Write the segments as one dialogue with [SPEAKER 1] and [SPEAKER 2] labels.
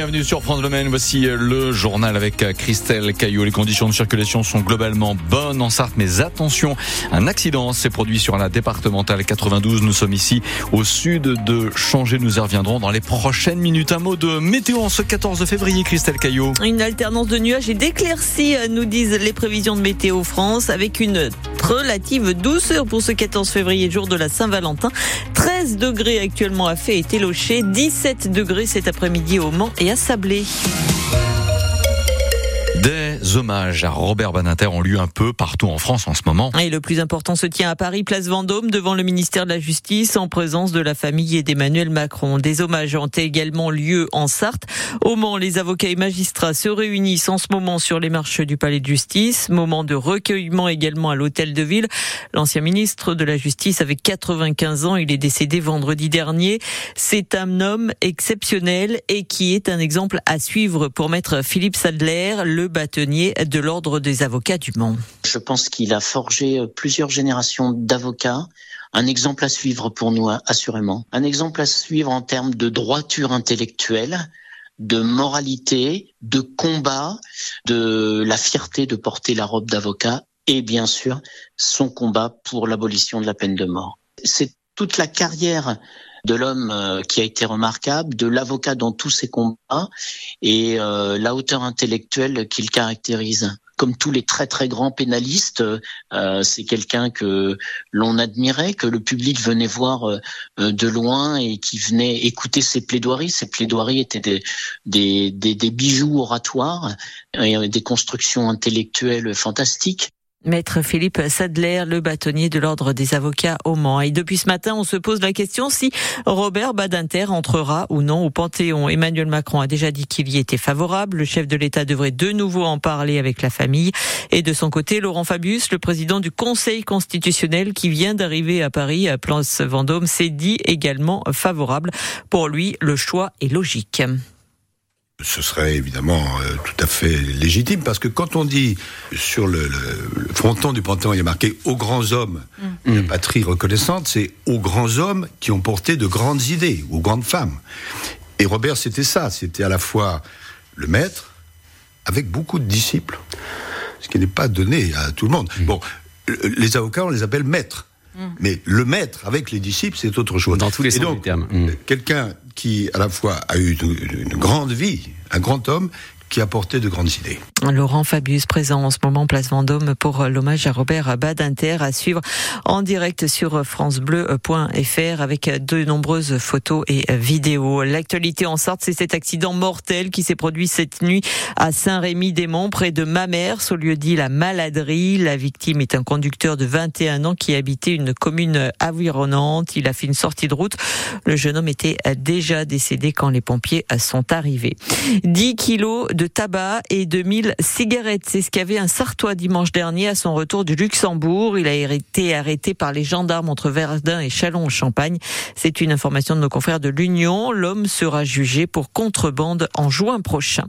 [SPEAKER 1] bienvenue sur France Le Maine. Voici euh, le journal avec euh, Christelle Caillot. Les conditions de circulation sont globalement bonnes en Sarthe, mais attention, un accident s'est produit sur la départementale 92. Nous sommes ici au sud de Changer. Nous y reviendrons dans les prochaines minutes. Un mot de météo en ce 14 février, Christelle Caillot.
[SPEAKER 2] Une alternance de nuages et d'éclaircies, euh, nous disent les prévisions de Météo France, avec une relative douceur pour ce 14 février, jour de la Saint-Valentin. 13 degrés actuellement à Fay et Télocher, 17 degrés cet après-midi au Mans et à Sablé.
[SPEAKER 1] Hommages à Robert Badinter ont lieu un peu partout en France en ce moment.
[SPEAKER 2] Et le plus important se tient à Paris, place Vendôme, devant le ministère de la Justice, en présence de la famille et d'Emmanuel Macron. Des hommages ont également lieu en Sarthe. Au Mans, les avocats et magistrats se réunissent en ce moment sur les marches du Palais de Justice. Moment de recueillement également à l'hôtel de ville. L'ancien ministre de la Justice avait 95 ans. Il est décédé vendredi dernier. C'est un homme exceptionnel et qui est un exemple à suivre pour maître Philippe Sadler, le bâtonnier de l'Ordre des avocats du Mans.
[SPEAKER 3] Je pense qu'il a forgé plusieurs générations d'avocats. Un exemple à suivre pour nous, assurément. Un exemple à suivre en termes de droiture intellectuelle, de moralité, de combat, de la fierté de porter la robe d'avocat et bien sûr son combat pour l'abolition de la peine de mort. C'est toute la carrière de l'homme euh, qui a été remarquable, de l'avocat dans tous ses combats et euh, la hauteur intellectuelle qui le caractérise. Comme tous les très très grands pénalistes, euh, c'est quelqu'un que l'on admirait, que le public venait voir de loin et qui venait écouter ses plaidoiries. Ses plaidoiries étaient des, des, des, bijoux oratoires des constructions intellectuelles fantastiques.
[SPEAKER 2] Maître Philippe Sadler, le bâtonnier de l'Ordre des avocats au Mans. Et depuis ce matin, on se pose la question si Robert Badinter entrera ou non au Panthéon. Emmanuel Macron a déjà dit qu'il y était favorable. Le chef de l'État devrait de nouveau en parler avec la famille. Et de son côté, Laurent Fabius, le président du Conseil constitutionnel qui vient d'arriver à Paris, à Place Vendôme, s'est dit également favorable. Pour lui, le choix est logique
[SPEAKER 4] ce serait évidemment euh, tout à fait légitime parce que quand on dit sur le, fronton du Panthéon, il y a marqué aux grands hommes, mm. la patrie reconnaissante, c'est aux grands hommes qui ont porté de grandes idées, aux grandes femmes. Et Robert, c'était ça, c'était à la fois le maître avec beaucoup de disciples, ce qui n'est pas donné à tout le monde. Mm. Bon, les avocats, on les appelle maîtres. Mm. Mais le maître avec les disciples, c'est autre chose.
[SPEAKER 1] Dans tous les sens du terme.
[SPEAKER 4] Quelqu'un qui, à la fois, a eu une grande vie, un grand homme, qui de grandes idées.
[SPEAKER 2] Laurent Fabius présent en ce moment place Vendôme pour l'hommage à Robert Badinter à suivre en direct sur francebleu.fr avec de nombreuses photos et vidéos. L'actualité en sorte, c'est cet accident mortel qui s'est produit cette nuit à Saint-Rémy-des-Monts près de Mamers au lieu dit la Maladerie. La victime est un conducteur de 21 ans qui habitait une commune environnante. Il a fait une sortie de route. Le jeune homme était déjà décédé quand les pompiers sont arrivés. 10 kilos tabac et 2000 cigarettes. C'est ce qu'avait un Sartois dimanche dernier à son retour du Luxembourg. Il a été arrêté par les gendarmes entre Verdun et Châlons-en-Champagne. C'est une information de nos confrères de l'Union. L'homme sera jugé pour contrebande en juin prochain.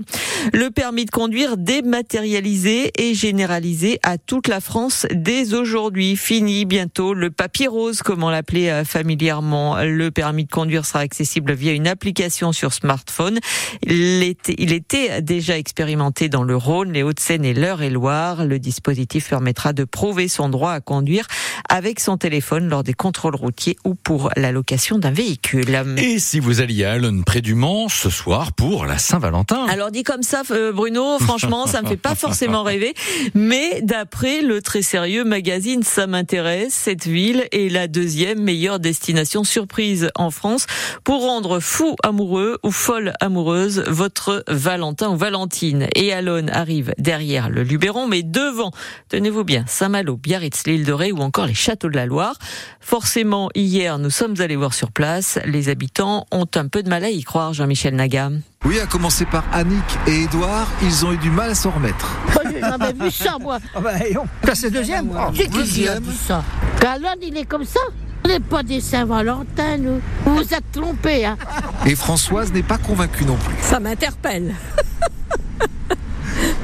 [SPEAKER 2] Le permis de conduire dématérialisé et généralisé à toute la France dès aujourd'hui. Fini bientôt le papier rose, comme on l'appelait euh, familièrement. Le permis de conduire sera accessible via une application sur smartphone. Il était, il était déjà déjà expérimenté dans le Rhône, les Hauts-de-Seine et l'Eure-et-Loire. Le dispositif permettra de prouver son droit à conduire avec son téléphone lors des contrôles routiers ou pour la location d'un véhicule.
[SPEAKER 1] Et si vous alliez à Allen près du Mans ce soir pour la Saint-Valentin
[SPEAKER 2] Alors dit comme ça, euh, Bruno, franchement, ça me fait pas forcément rêver. Mais d'après le très sérieux magazine Ça m'intéresse, cette ville est la deuxième meilleure destination surprise en France pour rendre fou amoureux ou folle amoureuse votre Valentin ou Valentin Valentine et Alonne arrivent derrière le Luberon, mais devant, tenez-vous bien, Saint-Malo, Biarritz, l'île de Ré ou encore les châteaux de la Loire. Forcément, hier, nous sommes allés voir sur place. Les habitants ont un peu de mal à y croire, Jean-Michel Nagam.
[SPEAKER 5] Oui, à commencer par Annick et Édouard, ils ont eu du mal à s'en remettre.
[SPEAKER 6] J'avais vu ça, moi.
[SPEAKER 5] Ah bah,
[SPEAKER 6] c'est deuxième. C'est qui a dit ça Alonne, il est comme ça on n'est pas des Saint-Valentin, nous. Vous vous êtes trompés, hein.
[SPEAKER 5] Et Françoise n'est pas convaincue non plus.
[SPEAKER 7] Ça m'interpelle.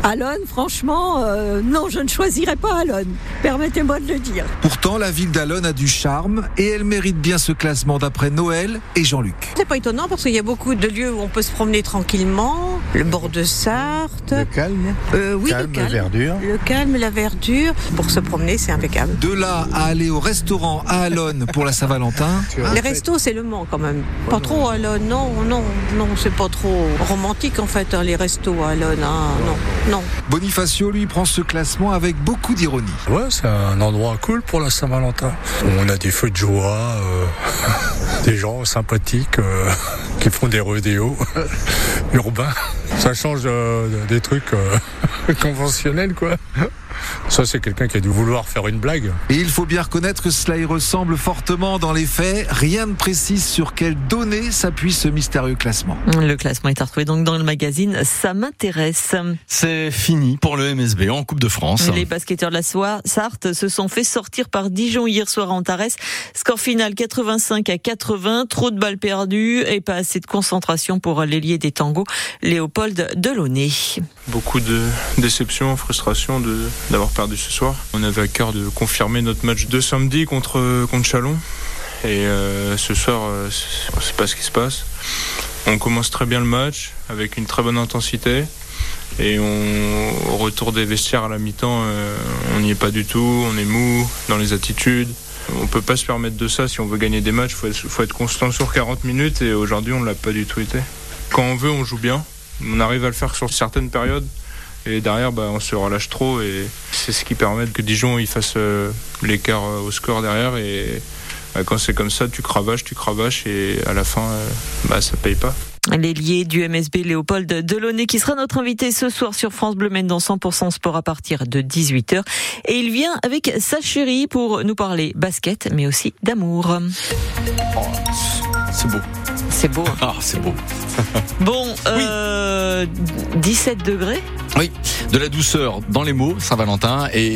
[SPEAKER 7] Alonne, franchement, euh, non, je ne choisirais pas Alonne. Permettez-moi de le dire.
[SPEAKER 5] Pourtant, la ville d'Alonne a du charme et elle mérite bien ce classement d'après Noël et Jean-Luc.
[SPEAKER 8] C'est pas étonnant parce qu'il y a beaucoup de lieux où on peut se promener tranquillement. Le bord de Sarthe.
[SPEAKER 9] Le calme.
[SPEAKER 8] Euh, oui,
[SPEAKER 9] calme,
[SPEAKER 8] le calme.
[SPEAKER 9] verdure.
[SPEAKER 8] Le calme, la verdure. Pour se promener, c'est impeccable.
[SPEAKER 5] De là à aller au restaurant à Alonne pour la Saint-Valentin,
[SPEAKER 8] Les restos, c'est le Mans quand même. Pas trop à Alonne, non, non, non, c'est pas trop romantique en fait, hein, les restos à Alonne, hein, non, non.
[SPEAKER 5] Bonifacio lui prend ce classement avec beaucoup d'ironie.
[SPEAKER 10] Ouais, c'est un endroit cool pour la Saint-Valentin. On a des feux de joie, euh, des gens sympathiques euh, qui font des rodéos urbains. Ça change euh, des trucs euh, conventionnels, quoi. Ça, c'est quelqu'un qui a dû vouloir faire une blague.
[SPEAKER 5] Et il faut bien reconnaître que cela y ressemble fortement dans les faits. Rien ne précise sur quelles données s'appuie ce mystérieux classement.
[SPEAKER 2] Le classement est à retrouver donc dans le magazine Ça m'intéresse.
[SPEAKER 1] C'est fini pour le MSB en Coupe de France.
[SPEAKER 2] Les basketteurs de la Soie, Sarthe se sont fait sortir par Dijon hier soir en Antares. Score final 85 à 80, trop de balles perdues et pas assez de concentration pour l'ailier des tangos, Léopold Delaunay.
[SPEAKER 11] Beaucoup de déception, frustration de d'avoir On avait à cœur de confirmer notre match de samedi contre contre Chalon. Et euh, ce soir, euh, on sait pas ce qui se passe. On commence très bien le match avec une très bonne intensité. Et au retour des vestiaires à la mi-temps, euh, on n'y est pas du tout. On est mou dans les attitudes. On peut pas se permettre de ça si on veut gagner des matchs. Être, faut être constant sur 40 minutes. Et aujourd'hui, on l'a pas du tout été. Quand on veut, on joue bien. On arrive à le faire sur certaines périodes. Et derrière, bah, on se relâche trop et c'est ce qui permet que Dijon il fasse euh, l'écart euh, au score derrière. Et bah, quand c'est comme ça, tu cravaches, tu cravaches et à la fin, euh, bah, ça paye pas.
[SPEAKER 2] L'ailier du MSB Léopold Delaunay qui sera notre invité ce soir sur France Bleu Maine dans 100% sport à partir de 18h. Et il vient avec sa chérie pour nous parler basket mais aussi d'amour.
[SPEAKER 1] C'est beau.
[SPEAKER 2] C'est beau. hein.
[SPEAKER 1] Ah, c'est beau.
[SPEAKER 2] Bon, euh, 17 degrés.
[SPEAKER 1] Oui, de la douceur dans les mots, Saint-Valentin et